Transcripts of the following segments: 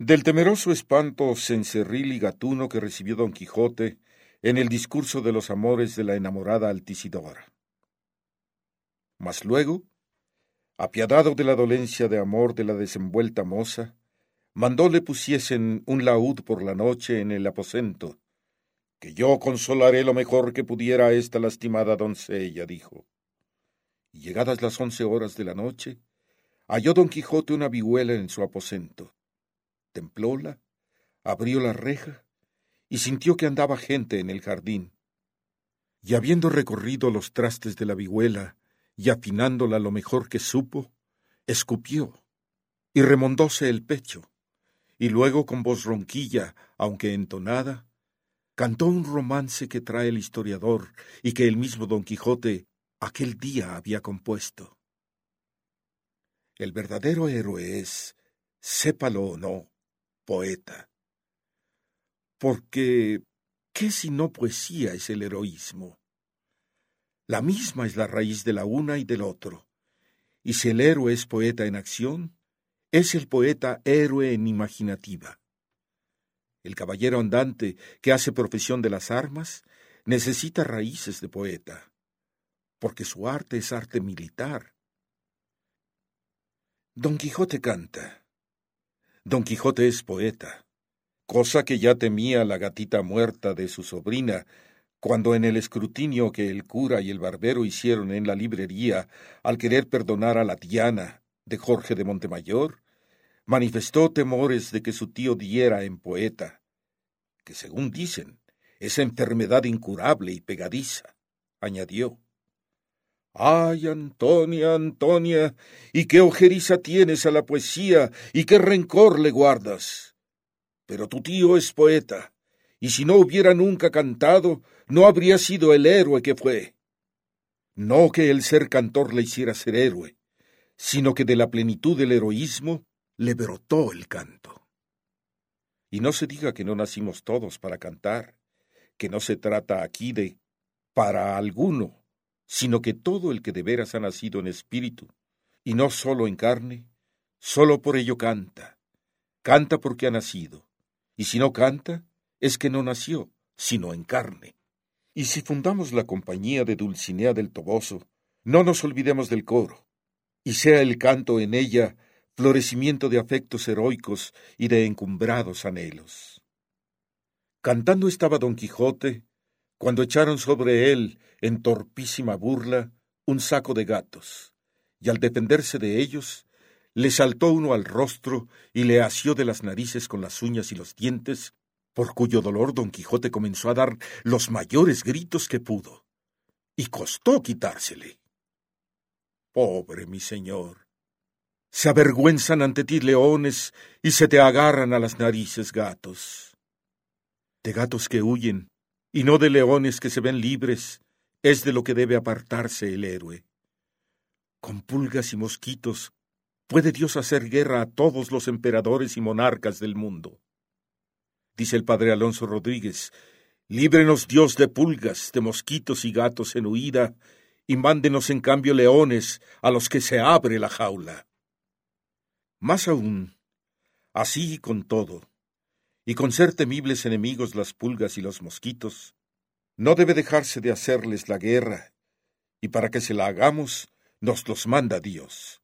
Del temeroso espanto cencerril y gatuno que recibió don Quijote en el discurso de los amores de la enamorada Altisidora. Mas luego, apiadado de la dolencia de amor de la desenvuelta moza, mandó le pusiesen un laúd por la noche en el aposento, que yo consolaré lo mejor que pudiera a esta lastimada doncella, dijo. Y llegadas las once horas de la noche, halló don Quijote una vihuela en su aposento. Templóla, abrió la reja y sintió que andaba gente en el jardín. Y habiendo recorrido los trastes de la vihuela y afinándola lo mejor que supo, escupió y remondóse el pecho, y luego con voz ronquilla, aunque entonada, cantó un romance que trae el historiador y que el mismo Don Quijote aquel día había compuesto. El verdadero héroe es, sépalo o no, poeta. Porque, ¿qué si no poesía es el heroísmo? La misma es la raíz de la una y del otro. Y si el héroe es poeta en acción, es el poeta héroe en imaginativa. El caballero andante que hace profesión de las armas necesita raíces de poeta, porque su arte es arte militar. Don Quijote canta. Don Quijote es poeta, cosa que ya temía la gatita muerta de su sobrina, cuando en el escrutinio que el cura y el barbero hicieron en la librería al querer perdonar a la Diana de Jorge de Montemayor, manifestó temores de que su tío diera en poeta, que según dicen, es enfermedad incurable y pegadiza, añadió. Ay, Antonia, Antonia, y qué ojeriza tienes a la poesía, y qué rencor le guardas. Pero tu tío es poeta, y si no hubiera nunca cantado, no habría sido el héroe que fue. No que el ser cantor le hiciera ser héroe, sino que de la plenitud del heroísmo le brotó el canto. Y no se diga que no nacimos todos para cantar, que no se trata aquí de para alguno, sino que todo el que de veras ha nacido en espíritu, y no solo en carne, solo por ello canta. Canta porque ha nacido, y si no canta, es que no nació, sino en carne. Y si fundamos la compañía de Dulcinea del Toboso, no nos olvidemos del coro, y sea el canto en ella florecimiento de afectos heroicos y de encumbrados anhelos. Cantando estaba don Quijote, cuando echaron sobre él, en torpísima burla, un saco de gatos, y al defenderse de ellos, le saltó uno al rostro y le asió de las narices con las uñas y los dientes, por cuyo dolor don Quijote comenzó a dar los mayores gritos que pudo, y costó quitársele. Pobre mi señor, se avergüenzan ante ti leones y se te agarran a las narices gatos. De gatos que huyen, y no de leones que se ven libres, es de lo que debe apartarse el héroe. Con pulgas y mosquitos puede Dios hacer guerra a todos los emperadores y monarcas del mundo. Dice el padre Alonso Rodríguez, líbrenos Dios de pulgas, de mosquitos y gatos en huida, y mándenos en cambio leones a los que se abre la jaula. Más aún, así y con todo, y con ser temibles enemigos las pulgas y los mosquitos, no debe dejarse de hacerles la guerra, y para que se la hagamos, nos los manda Dios.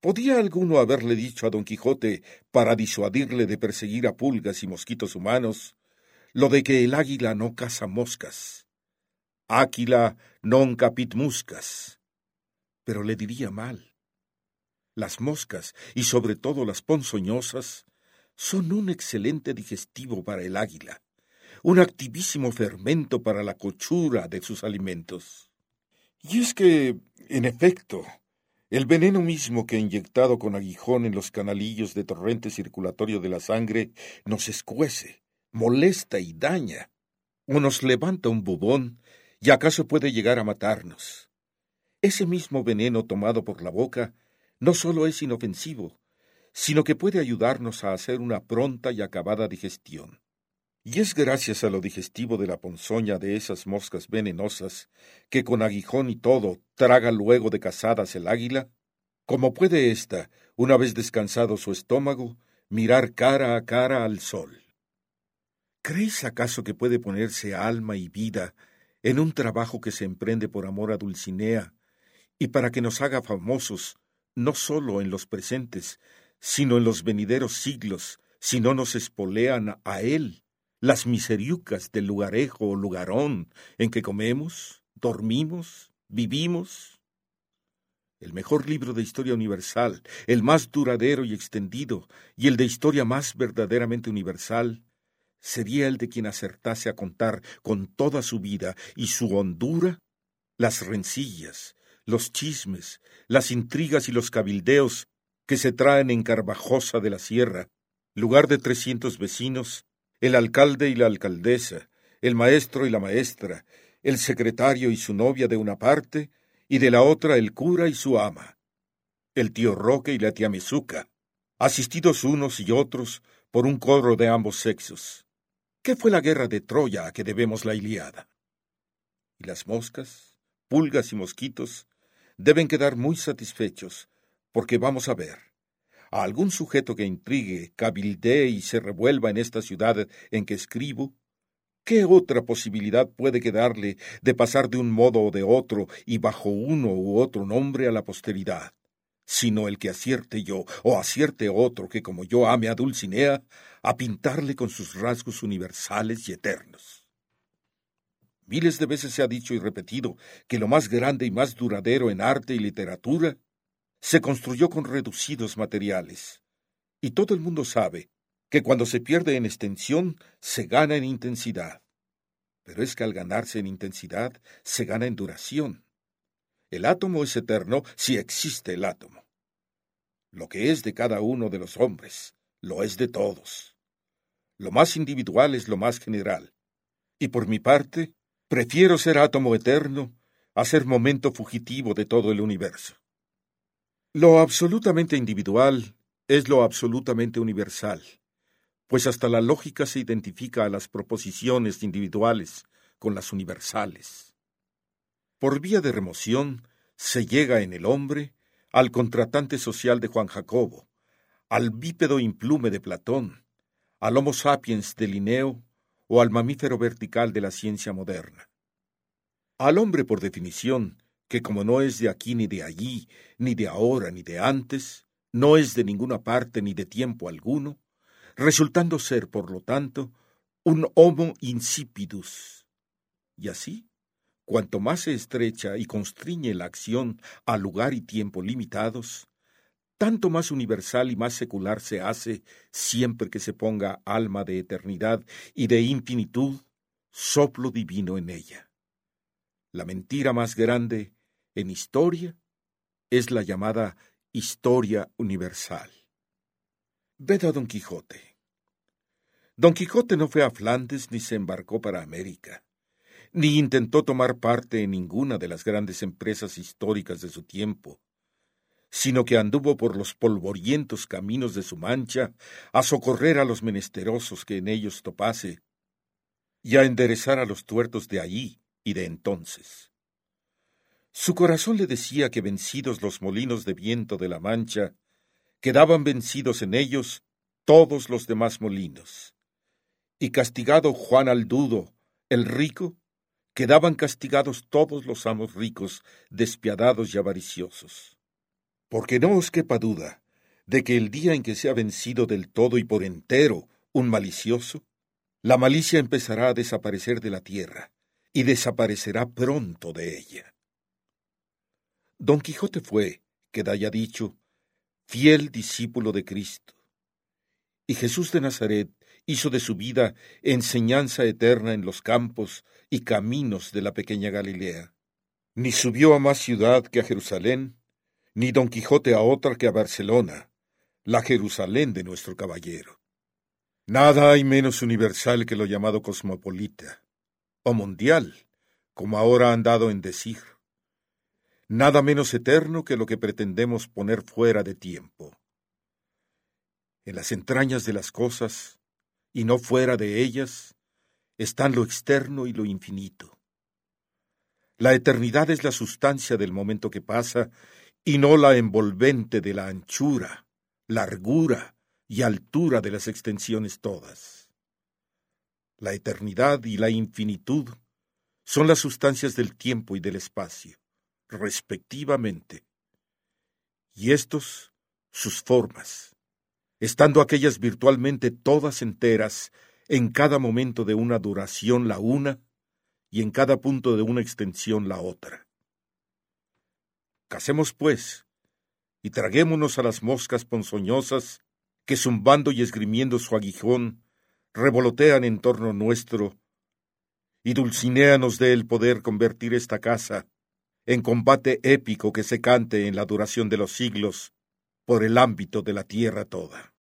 ¿Podía alguno haberle dicho a don Quijote, para disuadirle de perseguir a pulgas y mosquitos humanos, lo de que el águila no caza moscas? Áquila non capit muscas. Pero le diría mal las moscas y sobre todo las ponzoñosas son un excelente digestivo para el águila, un activísimo fermento para la cochura de sus alimentos. Y es que, en efecto, el veneno mismo que inyectado con aguijón en los canalillos de torrente circulatorio de la sangre nos escuece, molesta y daña, o nos levanta un bubón y acaso puede llegar a matarnos. Ese mismo veneno tomado por la boca no solo es inofensivo, sino que puede ayudarnos a hacer una pronta y acabada digestión. Y es gracias a lo digestivo de la ponzoña de esas moscas venenosas, que con aguijón y todo traga luego de cazadas el águila, como puede ésta, una vez descansado su estómago, mirar cara a cara al sol. ¿Crees acaso que puede ponerse alma y vida en un trabajo que se emprende por amor a Dulcinea y para que nos haga famosos no sólo en los presentes, sino en los venideros siglos, si no nos espolean a él las miseriucas del lugarejo o lugarón en que comemos, dormimos, vivimos? El mejor libro de historia universal, el más duradero y extendido, y el de historia más verdaderamente universal, sería el de quien acertase a contar con toda su vida y su hondura las rencillas, los chismes, las intrigas y los cabildeos que se traen en Carvajosa de la Sierra, lugar de trescientos vecinos, el alcalde y la alcaldesa, el maestro y la maestra, el secretario y su novia de una parte, y de la otra el cura y su ama, el tío Roque y la tía Mezuca, asistidos unos y otros por un coro de ambos sexos. ¿Qué fue la guerra de Troya a que debemos la Iliada? Y las moscas, pulgas y mosquitos deben quedar muy satisfechos, porque vamos a ver, a algún sujeto que intrigue, cabildee y se revuelva en esta ciudad en que escribo, ¿qué otra posibilidad puede quedarle de pasar de un modo o de otro y bajo uno u otro nombre a la posteridad? sino el que acierte yo o acierte otro que como yo ame a Dulcinea, a pintarle con sus rasgos universales y eternos. Miles de veces se ha dicho y repetido que lo más grande y más duradero en arte y literatura se construyó con reducidos materiales, y todo el mundo sabe que cuando se pierde en extensión se gana en intensidad. Pero es que al ganarse en intensidad se gana en duración. El átomo es eterno si existe el átomo. Lo que es de cada uno de los hombres, lo es de todos. Lo más individual es lo más general. Y por mi parte, prefiero ser átomo eterno a ser momento fugitivo de todo el universo. Lo absolutamente individual es lo absolutamente universal, pues hasta la lógica se identifica a las proposiciones individuales con las universales. Por vía de remoción se llega en el hombre al contratante social de Juan Jacobo, al bípedo implume de Platón, al Homo sapiens de Linneo o al mamífero vertical de la ciencia moderna. Al hombre por definición, que como no es de aquí ni de allí, ni de ahora ni de antes, no es de ninguna parte ni de tiempo alguno, resultando ser, por lo tanto, un homo insipidus. Y así, Cuanto más se estrecha y constriñe la acción a lugar y tiempo limitados, tanto más universal y más secular se hace siempre que se ponga alma de eternidad y de infinitud, soplo divino en ella. La mentira más grande en historia es la llamada historia universal. Ved a Don Quijote. Don Quijote no fue a Flandes ni se embarcó para América ni intentó tomar parte en ninguna de las grandes empresas históricas de su tiempo, sino que anduvo por los polvorientos caminos de su mancha a socorrer a los menesterosos que en ellos topase, y a enderezar a los tuertos de allí y de entonces. Su corazón le decía que vencidos los molinos de viento de la mancha, quedaban vencidos en ellos todos los demás molinos. Y castigado Juan Aldudo, el rico, quedaban castigados todos los amos ricos, despiadados y avariciosos. Porque no os quepa duda de que el día en que sea vencido del todo y por entero un malicioso, la malicia empezará a desaparecer de la tierra, y desaparecerá pronto de ella. Don Quijote fue, queda ya dicho, fiel discípulo de Cristo, y Jesús de Nazaret hizo de su vida enseñanza eterna en los campos y caminos de la pequeña Galilea. Ni subió a más ciudad que a Jerusalén, ni don Quijote a otra que a Barcelona, la Jerusalén de nuestro caballero. Nada hay menos universal que lo llamado cosmopolita, o mundial, como ahora han dado en decir. Nada menos eterno que lo que pretendemos poner fuera de tiempo. En las entrañas de las cosas, y no fuera de ellas, están lo externo y lo infinito. La eternidad es la sustancia del momento que pasa y no la envolvente de la anchura, largura, y altura de las extensiones todas. La eternidad y la infinitud son las sustancias del tiempo y del espacio, respectivamente, y estos sus formas, estando aquellas virtualmente todas enteras, en cada momento de una duración la una y en cada punto de una extensión la otra. Casemos, pues, y traguémonos a las moscas ponzoñosas que zumbando y esgrimiendo su aguijón revolotean en torno nuestro, y dulcinéanos de el poder convertir esta casa en combate épico que se cante en la duración de los siglos por el ámbito de la tierra toda.